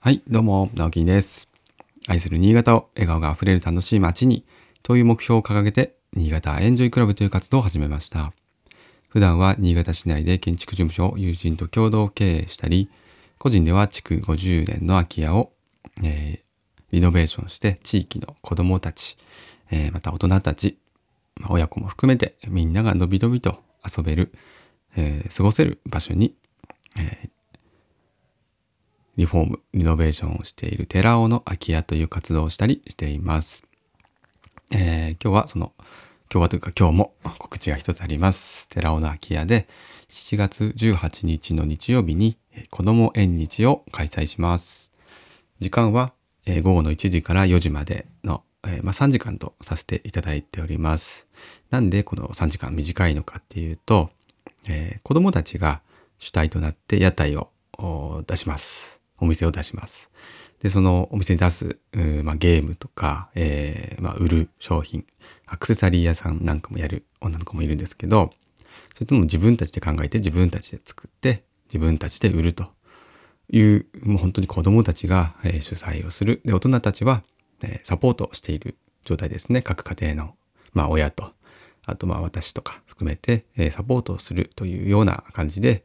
はい、どうも、直樹です。愛する新潟を笑顔があふれる楽しい街に、という目標を掲げて、新潟エンジョイクラブという活動を始めました。普段は新潟市内で建築事務所を友人と共同経営したり、個人では築50年の空き家を、えーリノベーションして地域の子供たち、えーまた大人たち、まあ親子も含めてみんながのびのびと遊べる、えー過ごせる場所に、えーリフォーム、リノベーションをしている寺尾の空き家という活動をしたりしています。えー今日はその、今日はというか今日も告知が一つあります。寺尾の空き家で7月18日の日曜日に子供縁日を開催します。時間は午後の1時から4時までの、えーまあ、3時間とさせていただいております。なんでこの3時間短いのかっていうと、えー子供たちが主体となって屋台を出します。お店を出します。で、そのお店に出す、まあ、ゲームとか、えーまあ、売る商品、アクセサリー屋さんなんかもやる女の子もいるんですけど、それとも自分たちで考えて自分たちで作って自分たちで売るという、もう本当に子供たちが、えー主催をする。で、大人たちは、えーサポートしている状態ですね。各家庭の、まあ、親と、あと、まあ、私とか含めて、えーサポートをするというような感じで、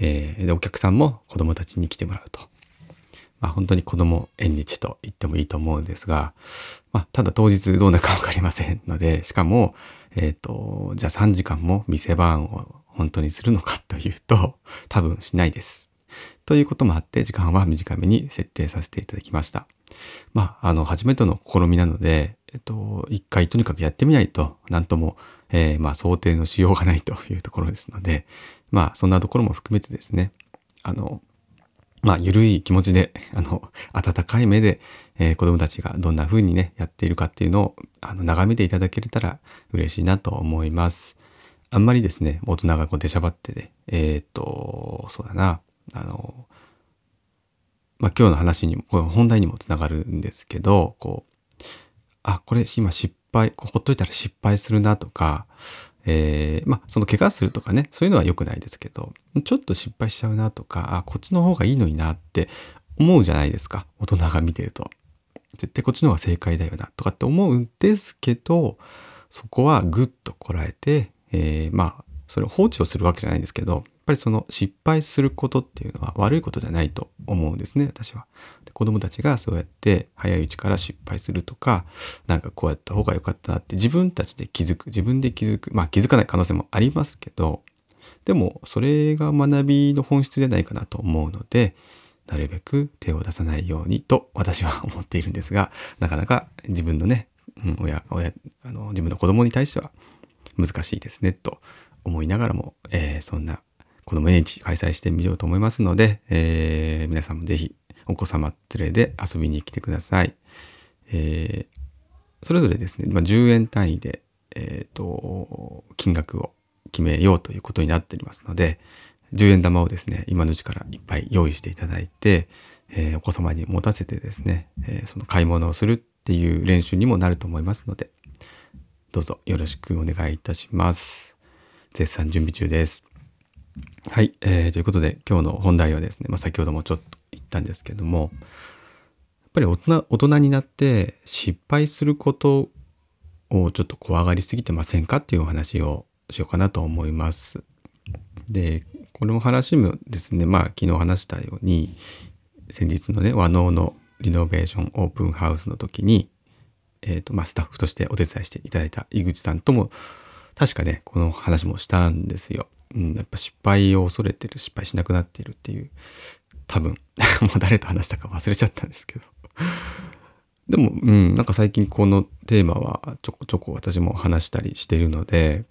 えーで、お客さんも子供たちに来てもらうと。まあ、本当に子供縁日と言ってもいいと思うんですが、まあ、ただ当日どうなるかわかりませんので、しかも、えっ、と、じゃあ3時間も店番を本当にするのかというと、多分しないです。ということもあって、時間は短めに設定させていただきました。まあ、あの、初めての試みなので、えっと、一回とにかくやってみないと、なんとも、えーまあ、想定のしようがないというところですので、まあ、そんなところも含めてですね、あの、まあ、ゆるい気持ちで、あの、温かい目で、えー子供たちがどんな風にね、やっているかっていうのを、あの、眺めていただけれたら嬉しいなと思います。あんまりですね、大人がこう出しゃばってね、えーっと、そうだな、あの、まあ、今日の話にも、これ本題にもつながるんですけど、こう、あ、これ今失敗、ほっといたら失敗するなとか、えーまあ、その怪我するとかね、そういうのは良くないですけど、ちょっと失敗しちゃうなとか、あ、こっちの方がいいのになって思うじゃないですか。大人が見てると。絶対こっちの方が正解だよなとかって思うんですけど、そこはぐっとこらえて、えーまあ、それを放置をするわけじゃないんですけど、ぱりその失敗することっていうのは悪いことじゃないと思うんですね、私は。で子供たちがそうやって早いうちから失敗するとか、なんかこうやった方が良かったなって自分たちで気づく、自分で気づく、まあ気づかない可能性もありますけど、でもそれが学びの本質じゃないかなと思うので、なるべく手を出さないようにと私は思っているんですが、なかなか自分のね、うん親、親、あの、自分の子供に対しては難しいですね、と思いながらも、えーそんな子供縁日開催してみようと思いますので、えー皆さんもぜひお子様連れで遊びに来てください。えーそれぞれですね、まあ、10円単位で、えっ、と、金額を決めようということになっておりますので、10円玉をですね、今のうちからいっぱい用意していただいて、えーお子様に持たせてですね、えーその買い物をするっていう練習にもなると思いますので、どうぞよろしくお願いいたします。絶賛準備中です。はい、えーということで今日の本題はですね、まあ、先ほどもちょっと言ったんですけども、やっぱり大人大人になって失敗することをちょっと怖がりすぎてませんかっていうお話をしようかなと思います。で、この話もですね、まあ昨日話したように、先日のね、和能のリノベーションオープンハウスの時に、えっ、と、まあスタッフとしてお手伝いしていただいた井口さんとも、確かね、この話もしたんですよ。うん、やっぱ失敗を恐れてる、失敗しなくなっているっていう、多分、もう誰と話したか忘れちゃったんですけど。でも、うん、なんか最近このテーマはちょこちょこ私も話したりしているので、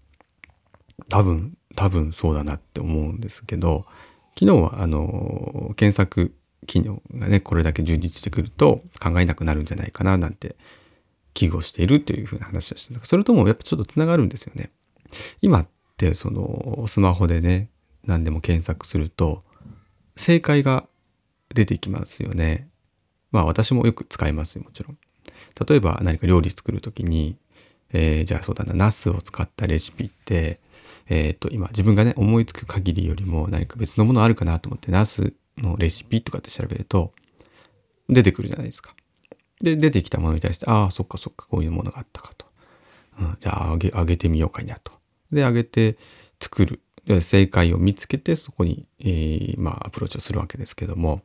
多分、多分そうだなって思うんですけど、昨日はあの、検索機能がね、これだけ充実してくると考えなくなるんじゃないかななんて危惧しているというふうな話をしてた。それともやっぱちょっとつながるんですよね。今ってそのスマホでね、何でも検索すると正解が出てきますよね。まあ私もよく使いますよ、もちろん。例えば何か料理作るときに、えーじゃあそうだな、ナスを使ったレシピって、えっ、と、今自分がね、思いつく限りよりも何か別のものあるかなと思って、ナスのレシピとかって調べると、出てくるじゃないですか。で、出てきたものに対して、ああ、そっかそっか、こういうものがあったかと。うん、じゃあ、上げ、上げてみようかいなと。で、上げて作る。正解を見つけて、そこに、えー、まあ、アプローチをするわけですけども、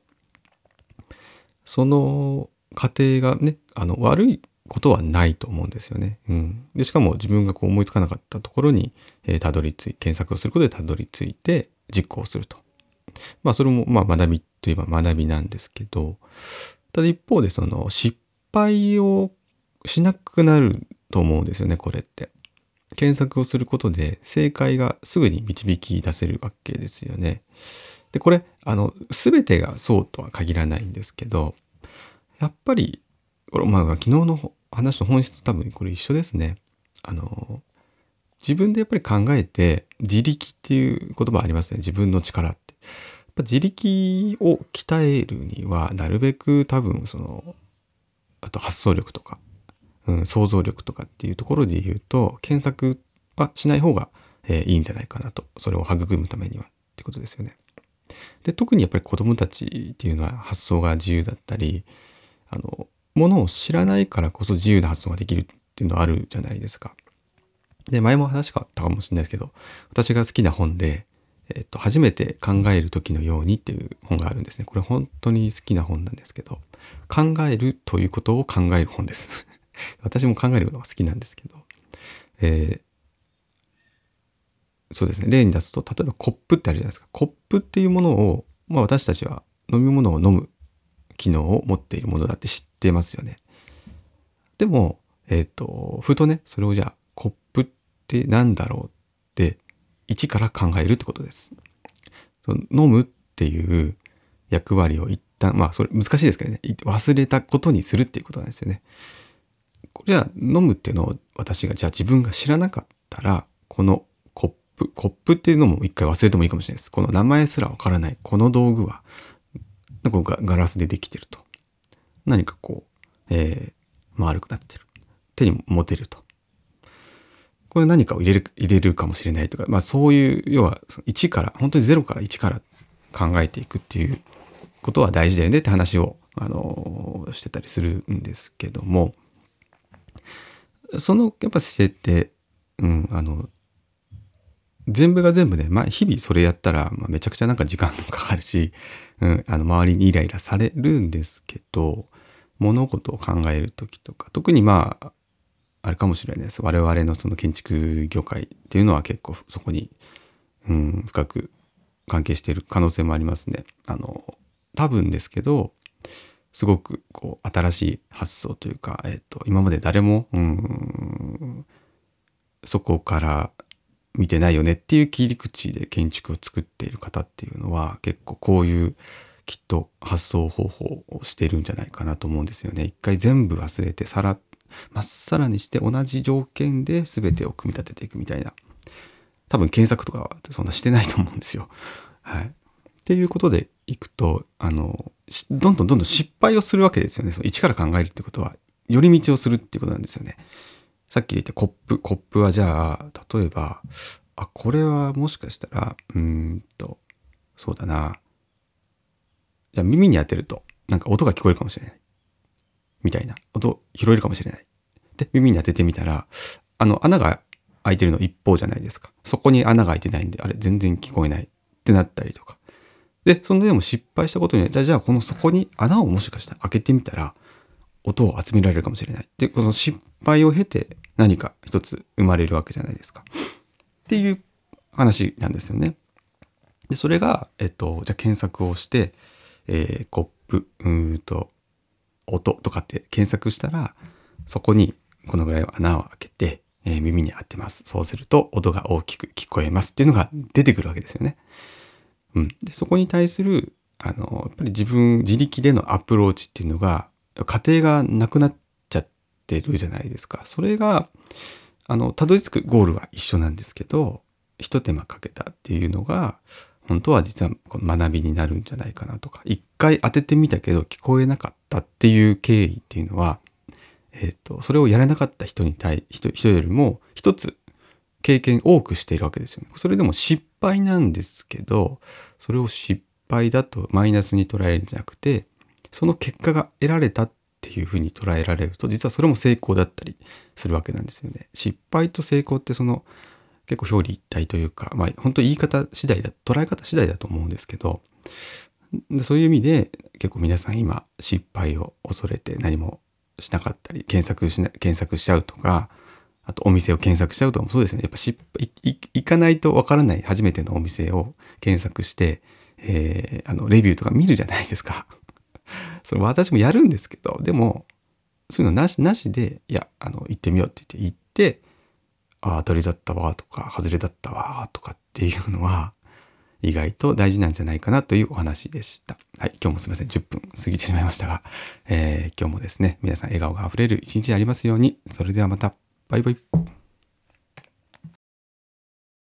その過程がね、あの、悪いことはないと思うんですよね。うん。で、しかも自分がこう思いつかなかったところに、えー、たどり着い、検索をすることでたどり着いて実行すると。まあ、それも、まあ、学びといえば学びなんですけど、ただ一方で、その、失敗をしなくなると思うんですよね、これって。検索をすることで正解がすぐに導き出せるわけですよね。で、これ、あの、すべてがそうとは限らないんですけど、やっぱり、これ、まあ、昨日の話と本質と多分これ一緒ですね。あの、自分でやっぱり考えて、自力っていう言葉ありますね。自分の力って。やっぱ自力を鍛えるには、なるべく多分その、あと発想力とか、うん、想像力とかっていうところで言うと、検索はしない方が、えー、いいんじゃないかなと。それを育むためにはってことですよね。で、特にやっぱり子供たちっていうのは発想が自由だったり、あの、ものを知らないからこそ自由な発想ができるっていうのはあるじゃないですか。で、前も話があったかもしれないですけど、私が好きな本で、えっと、初めて考える時のようにっていう本があるんですね。これ本当に好きな本なんですけど、考えるということを考える本です 私も考えるのが好きなんですけど、えー、そうですね。例に出すと、例えばコップってあるじゃないですか。コップっていうものを、まあ私たちは飲み物を飲む機能を持っているものだって知ってますよね。でも、えっ、ー、と、ふとね、それをじゃあ、コップって何だろうって、一から考えるってことです。飲むっていう役割を一旦、まあ、それ難しいですけどね、忘れたことにするっていうことなんですよね。じゃあ飲むっていうのを私がじゃあ自分が知らなかったらこのコップコップっていうのも一回忘れてもいいかもしれないです。この名前すらわからないこの道具はなんかガラスでできてると。何かこう、えー、丸くなってる。手に持てると。これ何かを入れる入れるかもしれないとかまあそういう要は1から本当に0から1から考えていくっていうことは大事だよねって話をあのしてたりするんですけどもそのやっぱ姿勢って、うん、あの、全部が全部ね、まあ、日々それやったら、まあ、めちゃくちゃなんか時間もかかるし、うん、あの、周りにイライラされるんですけど、物事を考える時とか、特にまあ、あれかもしれないです。我々のその建築業界っていうのは結構そこに、うん、深く関係している可能性もありますね。あの、多分ですけど、すごくこう新しい発想というか、えっと、今まで誰もうんそこから見てないよねっていう切り口で建築を作っている方っていうのは結構こういうきっと発想方法をしてるんじゃないかなと思うんですよね。一回全部忘れてさらまっさらにして同じ条件で全てを組み立てていくみたいな多分検索とかはそんなしてないと思うんですよ。はい。っていうことでいくとあのどんどんどんどん失敗をするわけですよね。その一から考えるってことは、寄り道をするっていうことなんですよね。さっき言ったコップ、コップはじゃあ、例えば、あ、これはもしかしたら、うんと、そうだな。じゃあ耳に当てると、なんか音が聞こえるかもしれない。みたいな。音拾えるかもしれない。で、耳に当ててみたら、あの、穴が開いてるの一方じゃないですか。そこに穴が開いてないんで、あれ、全然聞こえないってなったりとか。で、そのでも失敗したことにじゃあ、じゃあこの底に穴をもしかしたら開けてみたら、音を集められるかもしれない。で、この失敗を経て何か一つ生まれるわけじゃないですか。っていう話なんですよね。で、それが、えっと、じゃあ検索をして、えー、コップ、うんと、音とかって検索したら、そこにこのぐらい穴を開けて、えー、耳に当てます。そうすると音が大きく聞こえますっていうのが出てくるわけですよね。うん。で、そこに対する、あの、やっぱり自分、自力でのアプローチっていうのが、過程がなくなっちゃってるじゃないですか。それが、あの、たどり着くゴールは一緒なんですけど、一手間かけたっていうのが、本当は実は学びになるんじゃないかなとか、一回当ててみたけど聞こえなかったっていう経緯っていうのは、え、ー、と、それをやらなかった人に対、人、人よりも一つ経験多くしているわけですよね。それでも失敗なんですけど、それを失敗だとマイナスに捉えるんじゃなくて、その結果が得られたっていうふうに捉えられると実はそれも成功だったりするわけなんですよね。失敗と成功ってその結構表裏一体というかまあ本当言い方次第だ捉え方次第だと思うんですけどでそういう意味で結構皆さん今失敗を恐れて何もしなかったり検索しな検索しちゃうとかあとお店を検索しちゃうとかもそうですねやっぱ失敗行かないとわからない初めてのお店を検索して、えー、あのレビューとか見るじゃないですか。それ私もやるんですけどでもそういうのなしなしでいやあの行ってみようって言って行ってあ当たりだったわとか外れだったわとかっていうのは意外と大事なんじゃないかなというお話でした。はい、今日もすみません。10分過ぎてしまいましたが、えー、今日もですね、皆さん笑顔があふれる一日でありますように、それではまた、バイバイ。